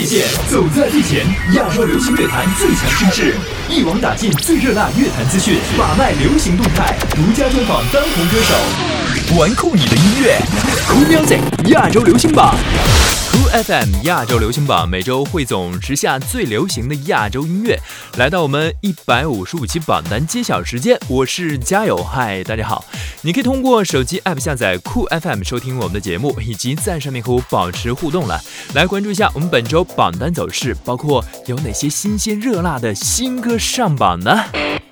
界走在最前，亚洲流行乐坛最强声势，一网打尽最热辣乐坛资讯，把脉流行动态，独家专访当红歌手。玩酷你的音乐，酷 i c 亚洲流行榜，酷 FM 亚洲流行榜每周汇总时下最流行的亚洲音乐。来到我们一百五十五期榜单揭晓时间，我是加油嗨，大家好！你可以通过手机 APP 下载酷 FM 收听我们的节目，以及在上面和我保持互动了。来关注一下我们本周榜单走势，包括有哪些新鲜热辣的新歌上榜呢？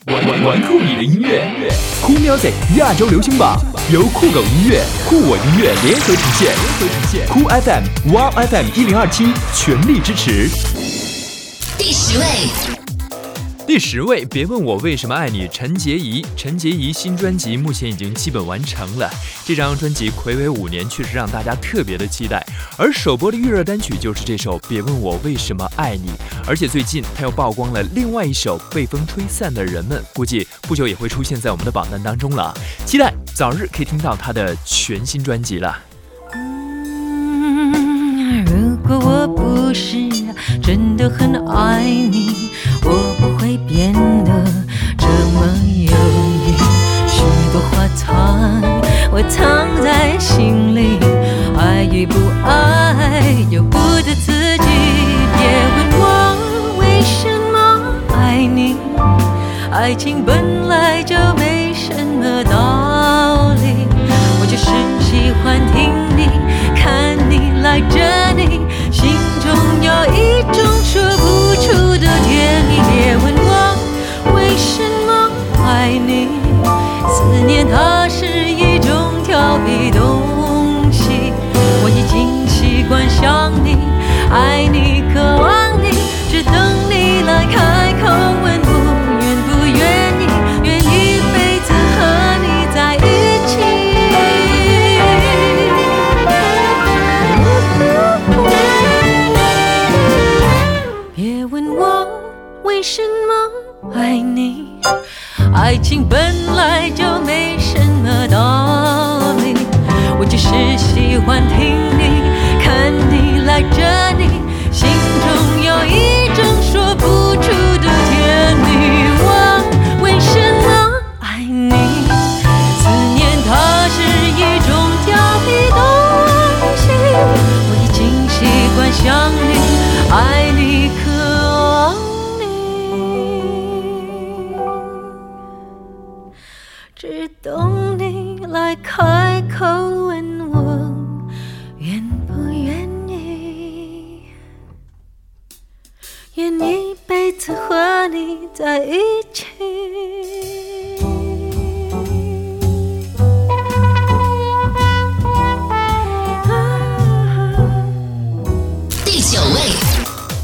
玩玩玩酷你的音乐，酷 Music 亚洲流行榜由酷狗音乐、酷我音乐联合呈现，联合呈现。酷 FM、w w FM 一零二七全力支持。第十位。第十位，别问我为什么爱你，陈洁仪。陈洁仪新专辑目前已经基本完成了，这张专辑魁违五年，确实让大家特别的期待。而首播的预热单曲就是这首《别问我为什么爱你》，而且最近他又曝光了另外一首《被风吹散的人们》，估计不久也会出现在我们的榜单当中了，期待早日可以听到他的全新专辑了。嗯，如果我不是真的很爱你，我。变得这么有意，许多话藏，我藏在心里。爱与不爱由不得自己，别问我为什么爱你，爱情本来就没什么道理。我就是喜欢听你，看你，赖着你，心中有一。它是一种调皮东西，我已经习惯想你，爱你。在一起。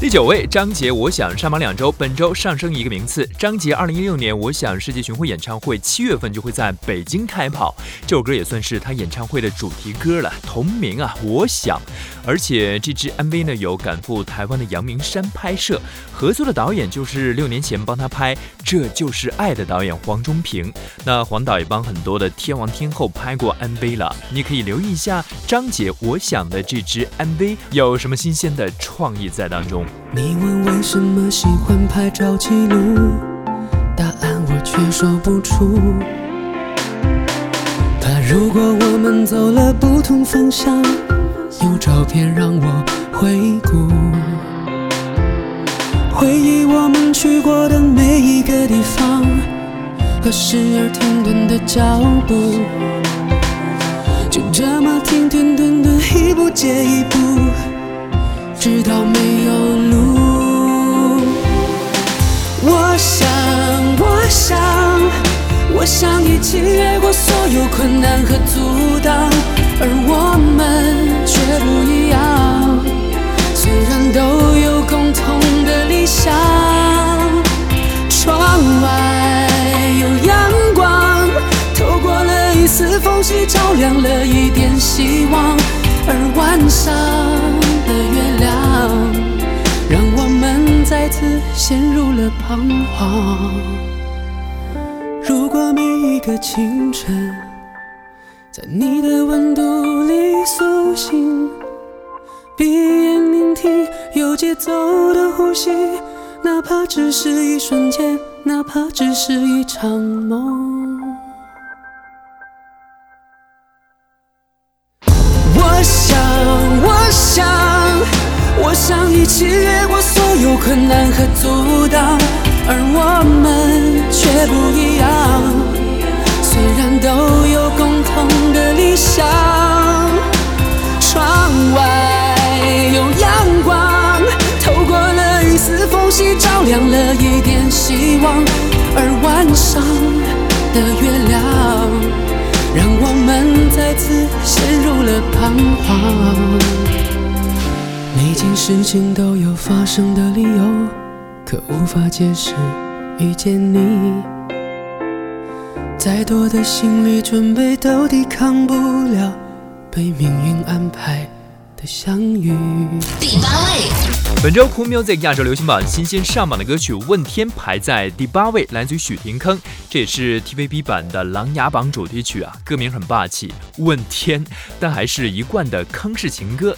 第九位，张杰，我想上榜两周，本周上升一个名次。张杰二零一六年《我想》世界巡回演唱会，七月份就会在北京开跑，这首歌也算是他演唱会的主题歌了，同名啊，我想。而且这支 MV 呢，有赶赴台湾的阳明山拍摄，合作的导演就是六年前帮他拍《这就是爱》的导演黄忠平。那黄导也帮很多的天王天后拍过 MV 了，你可以留意一下张杰《我想》的这支 MV 有什么新鲜的创意在当中。你问为什么喜欢拍照记录，答案我却说不出。怕如果我们走了不同方向，有照片让我回顾，回忆我们去过的每一个地方和时而停顿的脚步，就这么停停顿顿，一步接一步。直到没有路，我想，我想，我想一起越过所有困难和阻挡，而我们却不一样。虽然都有共同的理想，窗外有阳光，透过了一丝缝隙，照亮了一点希望，而晚上的月。再次陷入了彷徨。如果每一个清晨，在你的温度里苏醒，闭眼聆听有节奏的呼吸，哪怕只是一瞬间，哪怕只是一场梦。我想，我想，我想一起越过。困难和阻挡，而我们却不一样。虽然都有共同的理想，窗外有阳光，透过了一丝缝隙，照亮了一点希望。而晚上的月亮，让我们再次陷入了彷徨。件事情都有发生的理由，可无法解释遇见你。再多的心理准备都抵抗不了被命运安排的相遇。第八位，本周 Cool Music 亚洲流行榜新鲜上榜的歌曲《问天》排在第八位，来自于许廷铿，这也是 TVB 版的《琅琊榜》主题曲啊，歌名很霸气，《问天》，但还是一贯的坑式情歌。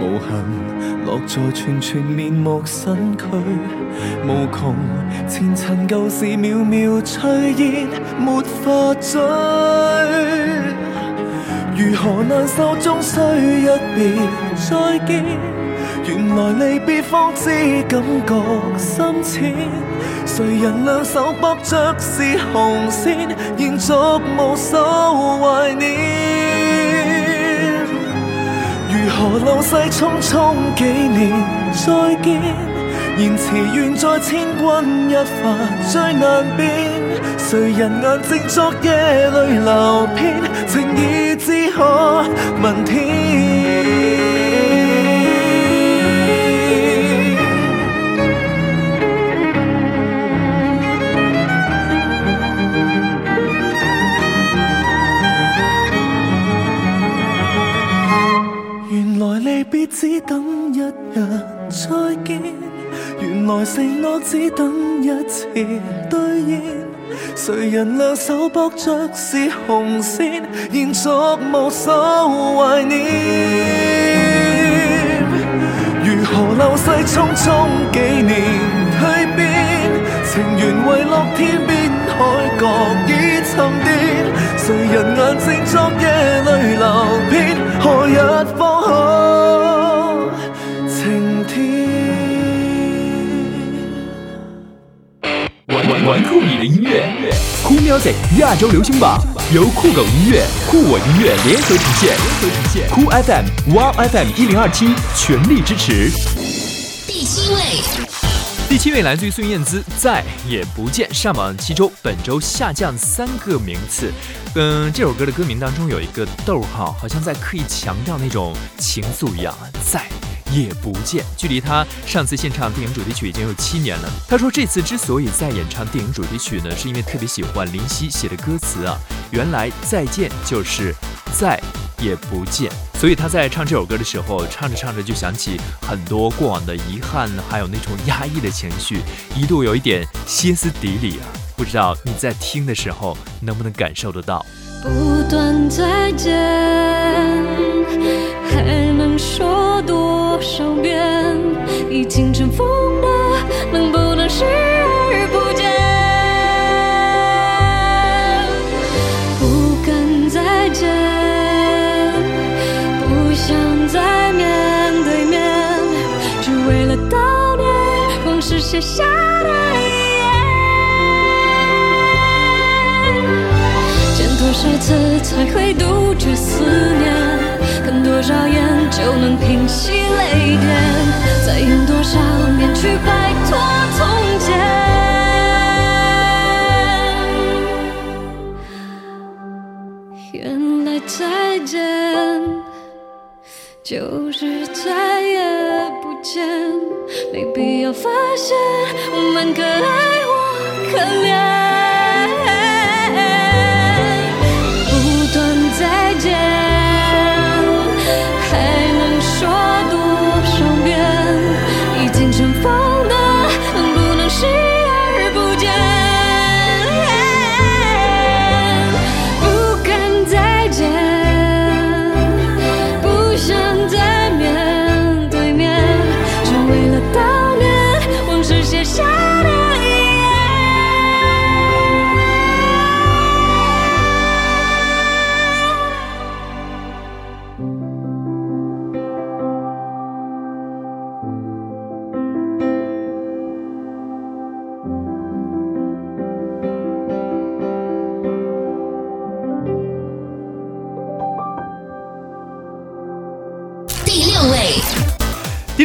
无痕落在全全面目身躯，无穷前尘旧事渺渺炊烟，没法追。如何难受，终须一别再见。原来离别方知感觉深浅，谁人两手握着是红线，延续无数怀念。何老世匆匆几年再见，言辞愿在千钧一发最难辨，谁人眼睛昨夜泪流遍，情意只可问天。等一日再見，原來承诺只等一次兑现。誰人兩手搏着是紅線，延续無数懷念。如何流逝匆匆幾年，蜕變情缘遗落天邊海角已沉澱。誰人眼睛昨夜淚流遍，何日方？玩酷你的音乐，酷 music 亚洲流行榜由酷狗音乐、酷我音乐联合呈现，酷 FM、Wow FM 一零二七全力支持。第七位，第七位来自于孙燕姿，《再也不见》上榜七周，本周下降三个名次。嗯，这首歌的歌名当中有一个逗号，好像在刻意强调那种情愫一样。在。也不见，距离他上次献唱电影主题曲已经有七年了。他说，这次之所以再演唱电影主题曲呢，是因为特别喜欢林夕写的歌词啊。原来再见就是再也不见，所以他在唱这首歌的时候，唱着唱着就想起很多过往的遗憾，还有那种压抑的情绪，一度有一点歇斯底里啊。不知道你在听的时候能不能感受得到？不断再见。还能说多少遍？已经尘封的，能不能视而不见？不敢再见，不想再面对面，只为了悼念往事写下的遗言。见多少次才会杜绝思念？多少烟就能平息泪点？再用多少年去摆脱从前？原来再见就是再也不见，没必要发现我们可爱或可怜。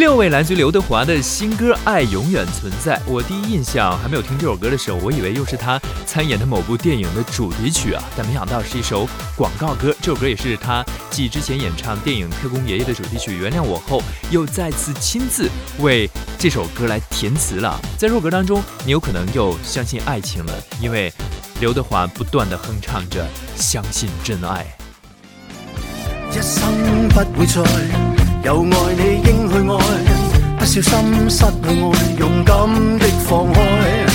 六位来自刘德华的新歌《爱永远存在》，我第一印象还没有听这首歌的时候，我以为又是他参演的某部电影的主题曲啊，但没想到是一首广告歌。这首歌也是他继之前演唱电影《特工爷爷》的主题曲《原谅我》后，又再次亲自为这首歌来填词了。在若歌当中，你有可能又相信爱情了，因为刘德华不断的哼唱着相信真爱。一生不会再。有爱你应去爱，不小心失去爱，勇敢的放开，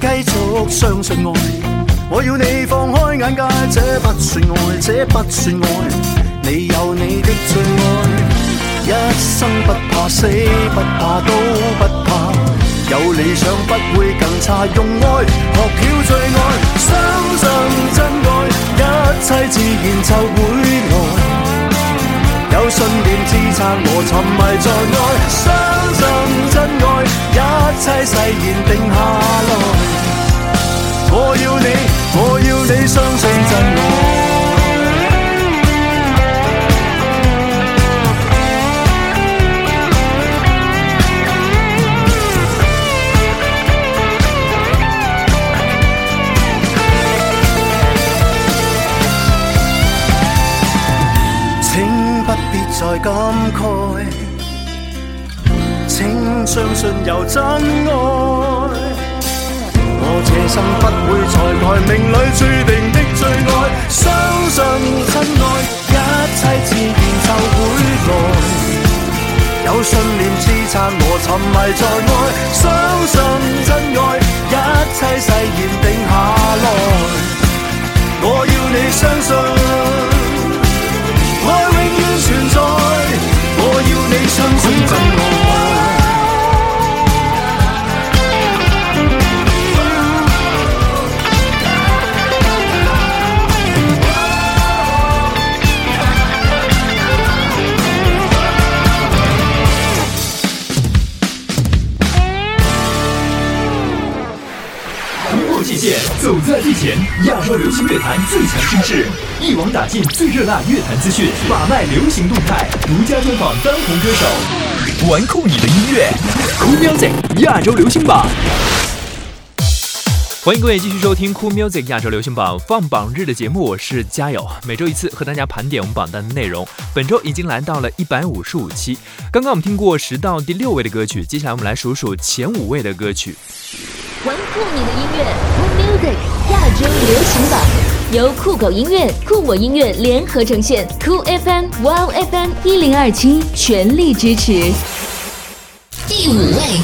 继续相信爱。我要你放开眼界，这不算爱，这不算爱，你有你的最爱。一生不怕死，不怕都不怕，有理想不会更差。用爱学挑最爱，相信真爱，一切自然就会。我沉迷在爱，相信真爱，一切誓言定下来。我要你，我要你相信真爱。感慨，请相信有真爱。我这生不会再待命里注定的最爱。相信真爱，一切自然就会来。有信念支撑我沉迷在爱。相信真爱，一切誓言定下来。我要你相信。最强声势，一网打尽最热辣乐坛资讯，把脉流行动态，独家专访当红歌手，玩酷你的音乐，Cool Music 亚洲流行榜。欢迎各位继续收听 Cool Music 亚洲流行榜。放榜日的节目我是加友，每周一次，和大家盘点我们榜单的内容。本周已经来到了一百五十五期。刚刚我们听过十到第六位的歌曲，接下来我们来数数前五位的歌曲。玩酷你的音乐，Cool Music 亚洲流行榜。由酷狗音乐、酷我音乐联合呈现，酷 FM、Wow FM 一零二七全力支持。第五位，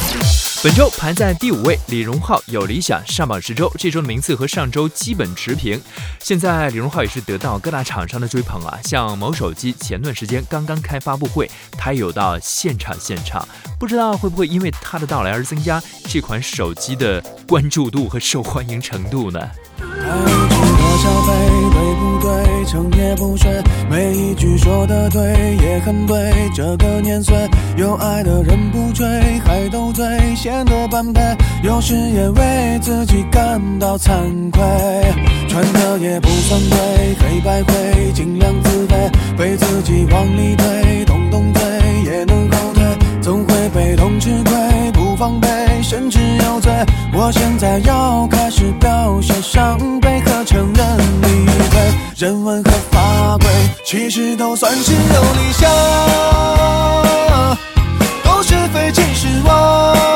本周排在第五位，李荣浩有理想上榜十周，这周的名次和上周基本持平。现在李荣浩也是得到各大厂商的追捧啊，像某手机前段时间刚刚开发布会，他也有到现场现场，不知道会不会因为他的到来而增加这款手机的关注度和受欢迎程度呢？消费对不对，成也不睡，每一句说的对，也很对。这个年岁，有爱的人不追，还都最显得般配。有时也为自己感到惭愧，穿的也不算贵，黑白灰，尽量自卑，被自己往里推，动动嘴也能后退，总会被动吃亏。防备，甚至有罪。我现在要开始表现伤悲和承认你位。人文和法规，其实都算是有理想，都是非真是我。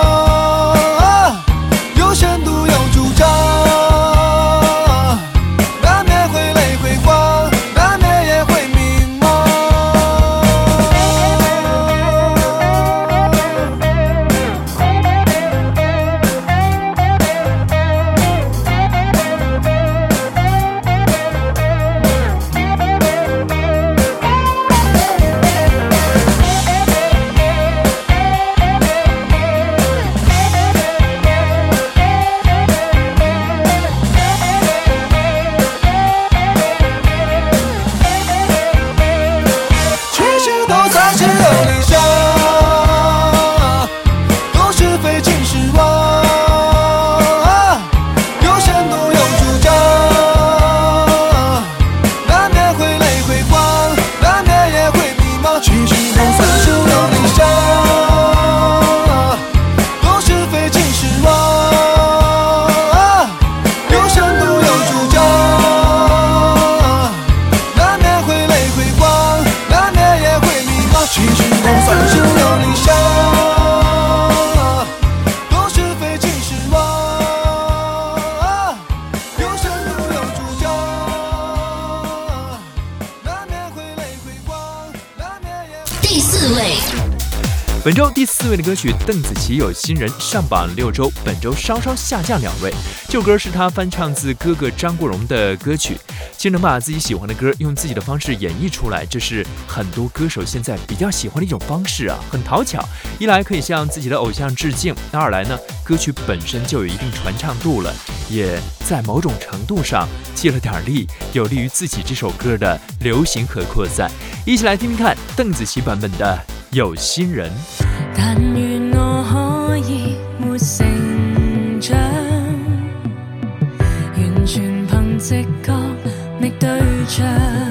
位的歌曲《邓紫棋有心人》上榜六周，本周稍稍下降两位。旧歌是他翻唱自哥哥张国荣的歌曲。实能把自己喜欢的歌用自己的方式演绎出来，这是很多歌手现在比较喜欢的一种方式啊，很讨巧。一来可以向自己的偶像致敬，那二来呢，歌曲本身就有一定传唱度了，也在某种程度上借了点力，有利于自己这首歌的流行和扩散。一起来听听看邓紫棋版本的《有心人》。但愿我可以没成长，完全凭直觉觅对象。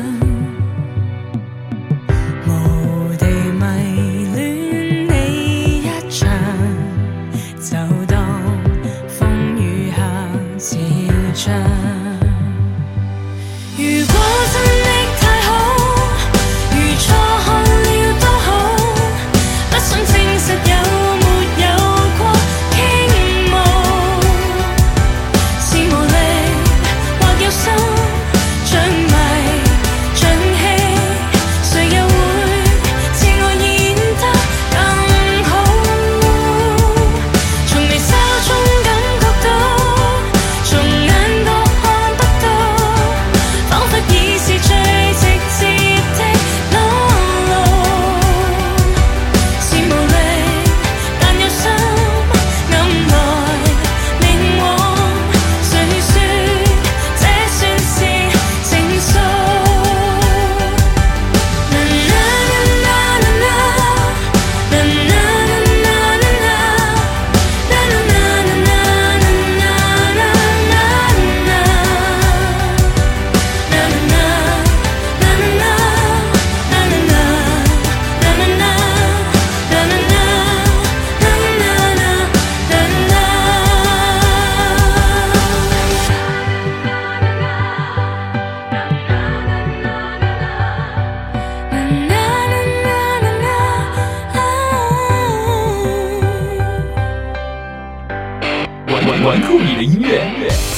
玩酷你的音乐，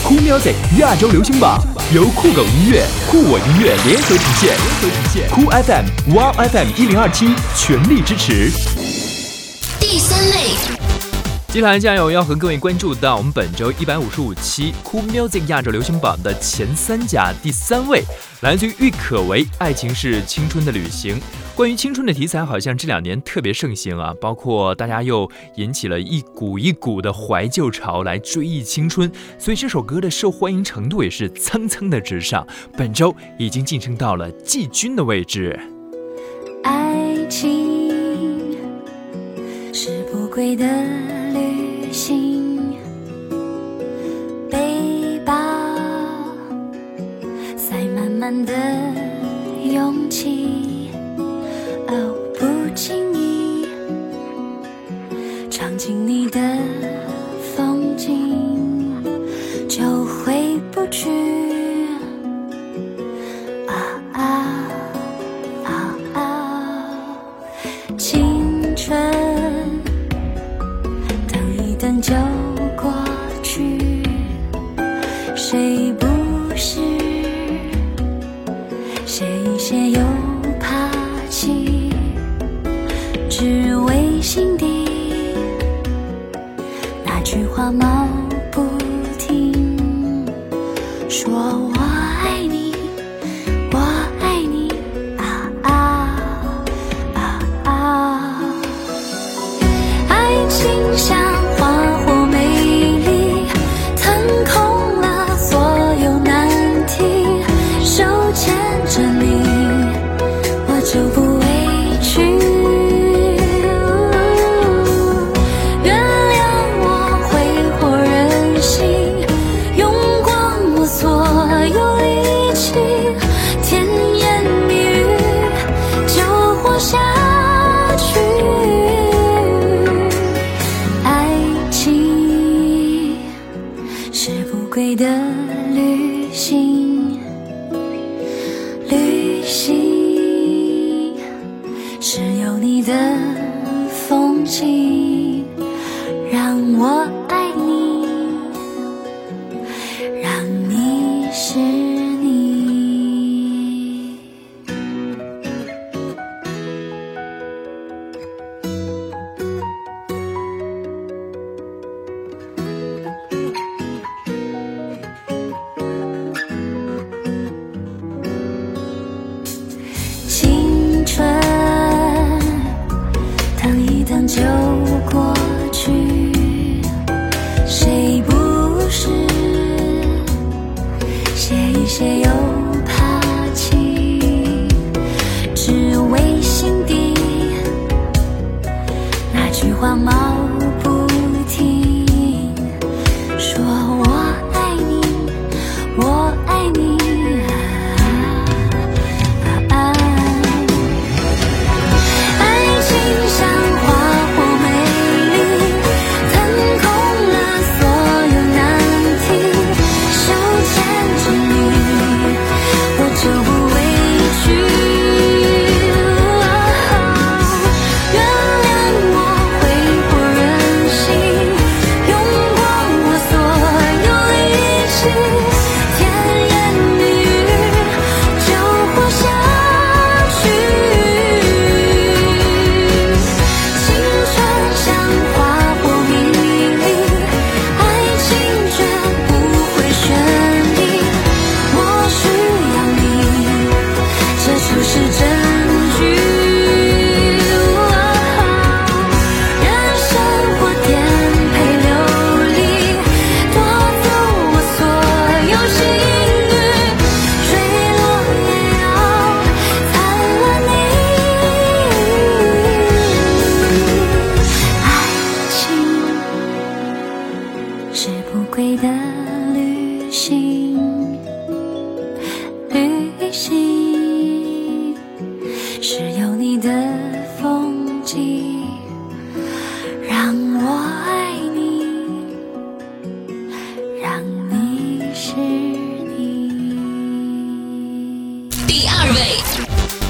酷 music 亚洲流行榜由酷狗音乐、酷我音乐联合呈现，联合呈现。酷 FM、哇 FM 一零二七全力支持。第三类。接下来，加油！要和各位关注到我们本周一百五十五期 Cool Music 亚洲流行榜的前三甲第三位，来自于郁可唯，《爱情是青春的旅行》。关于青春的题材，好像这两年特别盛行啊，包括大家又引起了一股一股的怀旧潮，来追忆青春，所以这首歌的受欢迎程度也是蹭蹭的直上。本周已经晋升到了季军的位置。爱情是不归的。心，背包，塞满满的勇气。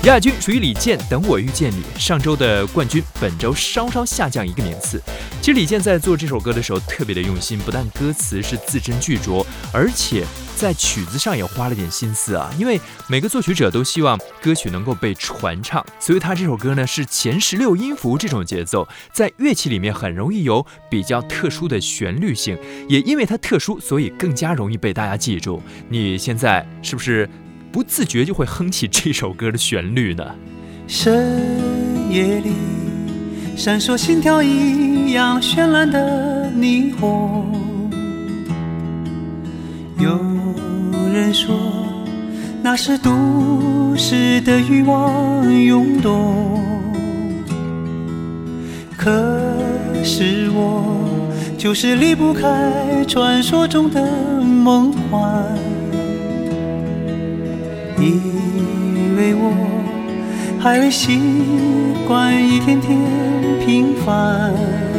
亚军属于李健，《等我遇见你》上周的冠军，本周稍稍下降一个名次。其实李健在做这首歌的时候特别的用心，不但歌词是字斟句酌，而且在曲子上也花了点心思啊。因为每个作曲者都希望歌曲能够被传唱，所以他这首歌呢是前十六音符这种节奏，在乐器里面很容易有比较特殊的旋律性。也因为它特殊，所以更加容易被大家记住。你现在是不是？不自觉就会哼起这首歌的旋律呢。深夜里，闪烁心跳一样绚烂的霓虹。有人说那是都市的欲望涌动。可是我就是离不开传说中的梦幻。因为我还未习惯一天天平凡。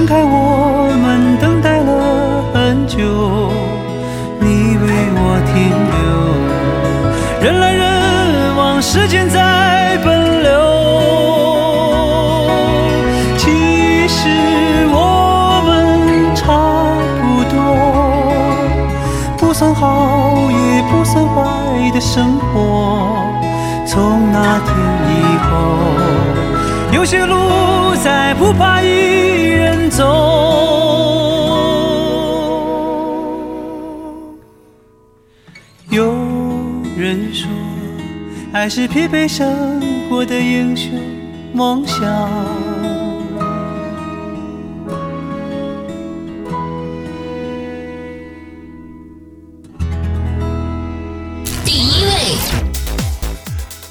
分开，我们等待了很久，你为我停留。人来人往，时间在奔流。其实我们差不多，不算好也不算坏的生活。从那天以后，有些路再不怕。还是疲惫生活的英雄梦想。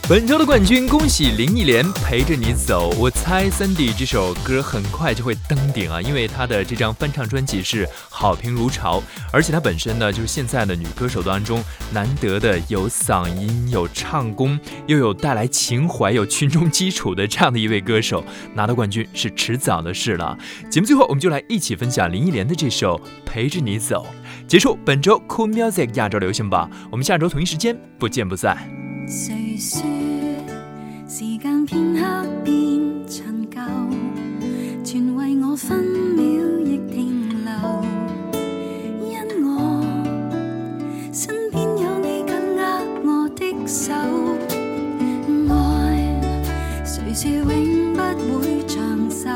本周的冠军，恭喜林忆莲《陪着你走》。我猜 Sandy 这首歌很快就会登顶啊，因为她的这张翻唱专辑是好评如潮，而且她本身呢，就是现在的女歌手当中难得的有嗓音、有唱功，又有带来情怀、有群众基础的这样的一位歌手，拿到冠军是迟早的事了。节目最后，我们就来一起分享林忆莲的这首《陪着你走》，结束本周 Cool Music 亚洲流行榜。我们下周同一时间不见不散。谁说时间片刻变陈旧？全为我分秒亦停留。因我身边有你紧握我的手，爱谁说永不会长寿？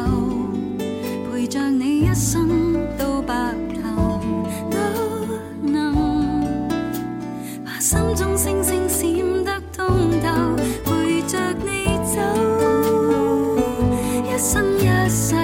陪着你一生到白头都能把心中星星。陪着你走，一生一世。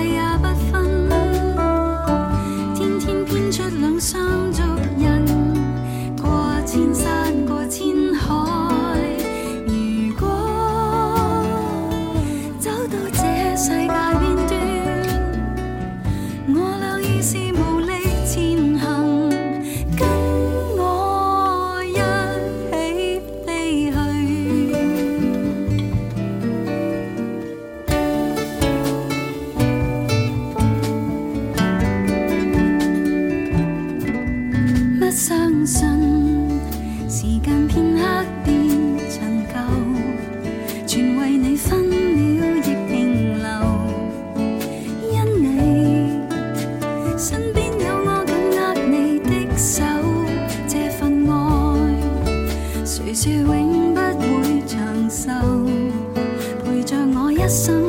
some